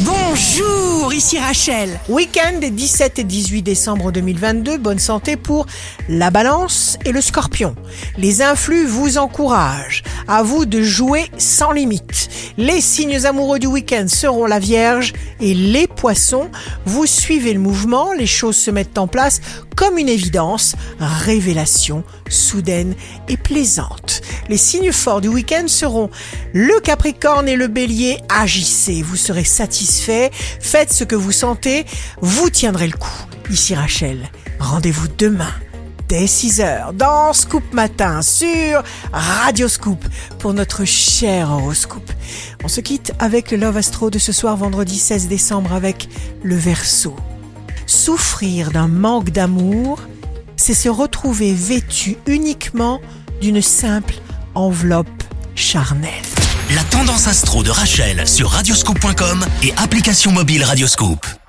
Bonjour, ici Rachel. Week-end des 17 et 18 décembre 2022, bonne santé pour la balance et le scorpion. Les influx vous encouragent. À vous de jouer sans limite. Les signes amoureux du week-end seront la Vierge et les poissons. Vous suivez le mouvement, les choses se mettent en place comme une évidence, révélation soudaine et plaisante. Les signes forts du week-end seront le Capricorne et le Bélier. Agissez, vous serez satisfait, faites ce que vous sentez, vous tiendrez le coup. Ici Rachel, rendez-vous demain dès 6h dans Scoop Matin sur Radio Scoop pour notre cher horoscope. On se quitte avec le Love Astro de ce soir vendredi 16 décembre avec le Verseau. Souffrir d'un manque d'amour, c'est se retrouver vêtu uniquement d'une simple enveloppe charnelle. La tendance astro de Rachel sur radioscope.com et application mobile Radioscope.